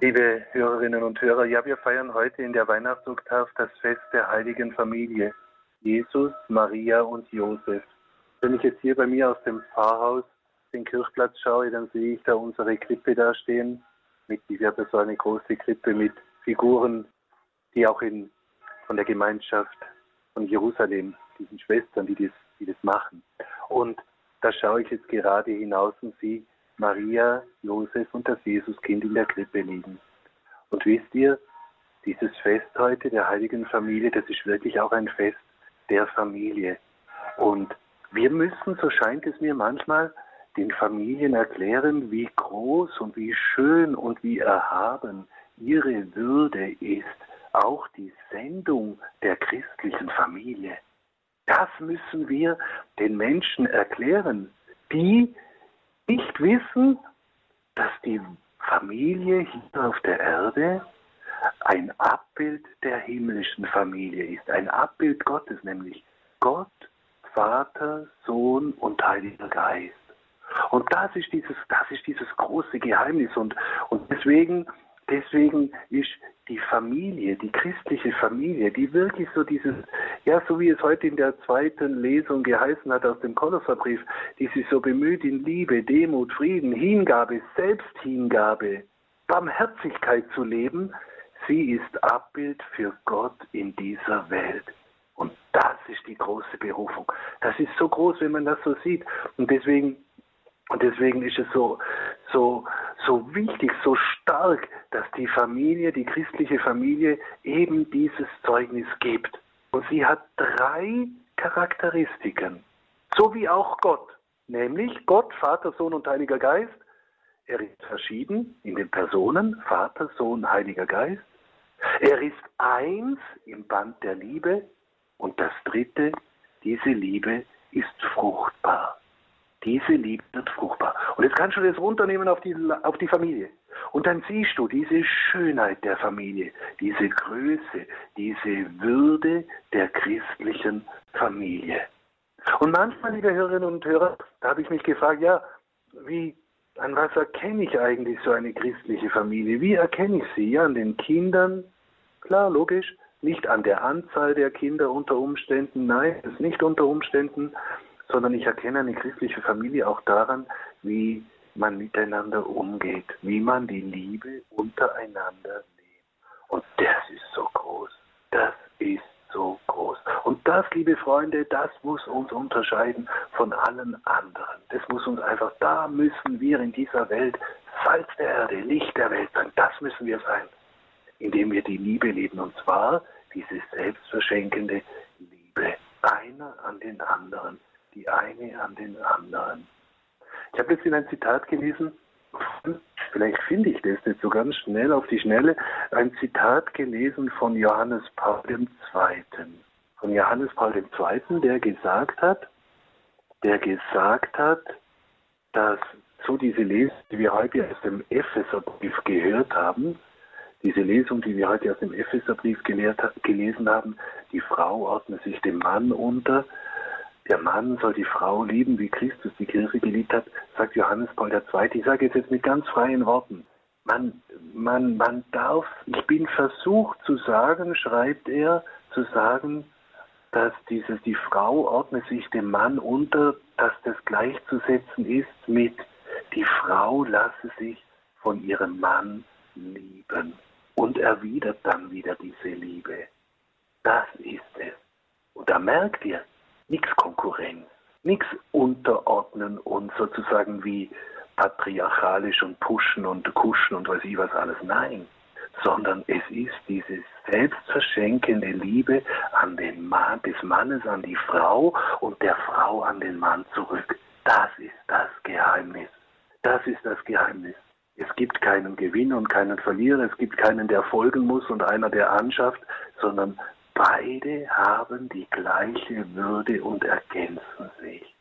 Liebe Hörerinnen und Hörer, ja, wir feiern heute in der Weihnachtsoktave das Fest der heiligen Familie. Jesus, Maria und Josef. Wenn ich jetzt hier bei mir aus dem Pfarrhaus den Kirchplatz schaue, dann sehe ich da unsere Krippe da stehen. Mit, wir haben so eine große Krippe mit Figuren, die auch in, von der Gemeinschaft von Jerusalem, diesen Schwestern, die das, die das machen. Und da schaue ich jetzt gerade hinaus und sehe Maria, Josef und das Jesuskind in der Krippe liegen. Und wisst ihr, dieses Fest heute der heiligen Familie, das ist wirklich auch ein Fest der Familie. Und wir müssen, so scheint es mir manchmal, den Familien erklären, wie groß und wie schön und wie erhaben ihre Würde ist, auch die Sendung der christlichen Familie. Das müssen wir den Menschen erklären, die nicht wissen, dass die Familie hier auf der Erde ein Abbild der himmlischen Familie ist, ein Abbild Gottes, nämlich Gott, Vater, Sohn und Heiliger Geist. Und das ist dieses, das ist dieses große Geheimnis und, und deswegen, deswegen ist die Familie, die christliche Familie, die wirklich so dieses, ja, so wie es heute in der zweiten Lesung geheißen hat aus dem Kolosserbrief, die sich so bemüht in Liebe, Demut, Frieden, Hingabe, Selbsthingabe, Barmherzigkeit zu leben, sie ist Abbild für Gott in dieser Welt. Und das ist die große Berufung. Das ist so groß, wenn man das so sieht. Und deswegen und deswegen ist es so, so, so wichtig, so stark, dass die Familie, die christliche Familie eben dieses Zeugnis gibt. Und sie hat drei Charakteristiken, so wie auch Gott, nämlich Gott, Vater, Sohn und Heiliger Geist. Er ist verschieden in den Personen, Vater, Sohn, Heiliger Geist. Er ist eins im Band der Liebe. Und das Dritte, diese Liebe ist fruchtbar. Diese Liebe wird fruchtbar. Und jetzt kannst du das runternehmen auf die, auf die Familie. Und dann siehst du diese Schönheit der Familie, diese Größe, diese Würde der christlichen Familie. Und manchmal, liebe Hörerinnen und Hörer, da habe ich mich gefragt, ja, wie, an was erkenne ich eigentlich so eine christliche Familie? Wie erkenne ich sie? Ja, an den Kindern? Klar, logisch. Nicht an der Anzahl der Kinder unter Umständen. Nein, das ist nicht unter Umständen sondern ich erkenne eine christliche Familie auch daran, wie man miteinander umgeht, wie man die Liebe untereinander lebt. Und das ist so groß. Das ist so groß. Und das, liebe Freunde, das muss uns unterscheiden von allen anderen. Das muss uns einfach, da müssen wir in dieser Welt Salz der Erde, Licht der Welt sein. Das müssen wir sein, indem wir die Liebe leben. Und zwar diese selbstverschenkende Liebe. Einer an den anderen die eine an den anderen. Ich habe jetzt in ein Zitat gelesen, vielleicht finde ich das jetzt so ganz schnell auf die Schnelle, ein Zitat gelesen von Johannes Paul II. Von Johannes Paul II., der gesagt hat, der gesagt hat, dass so diese Lesung, die wir heute aus dem Epheserbrief gehört haben, diese Lesung, die wir heute aus dem Epheserbrief gelesen haben, die Frau ordnet sich dem Mann unter, Mann soll die Frau lieben, wie Christus die Kirche geliebt hat, sagt Johannes Paul II. Ich sage jetzt, jetzt mit ganz freien Worten. Man, man, man darf, ich bin versucht zu sagen, schreibt er, zu sagen, dass dieses, die Frau ordnet sich dem Mann unter, dass das gleichzusetzen ist mit, die Frau lasse sich von ihrem Mann lieben und erwidert dann wieder diese Liebe. Das ist es. Und da merkt ihr, nichts nichts unterordnen und sozusagen wie patriarchalisch und pushen und kuschen und weiß ich was alles. Nein, sondern es ist diese selbstverschenkende Liebe an den Mann, des Mannes an die Frau und der Frau an den Mann zurück. Das ist das Geheimnis. Das ist das Geheimnis. Es gibt keinen Gewinner und keinen Verlierer, es gibt keinen, der folgen muss und einer, der anschafft, sondern Beide haben die gleiche Würde und ergänzen sich.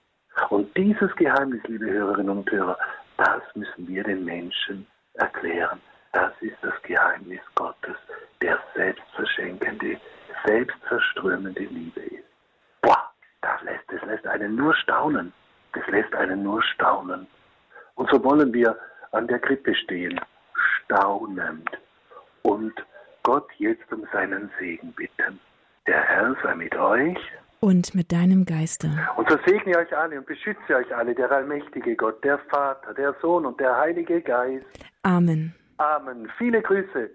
Und dieses Geheimnis, liebe Hörerinnen und Hörer, das müssen wir den Menschen erklären. Das ist das Geheimnis Gottes, der selbstverschenkende, selbstverströmende Liebe ist. Boah, das lässt, das lässt einen nur staunen. Das lässt einen nur staunen. Und so wollen wir an der Krippe stehen, staunend und Gott jetzt um seinen Segen bitten. Der Herr sei mit euch. Und mit deinem Geiste. Und so segne euch alle und beschütze euch alle, der allmächtige Gott, der Vater, der Sohn und der Heilige Geist. Amen. Amen. Viele Grüße.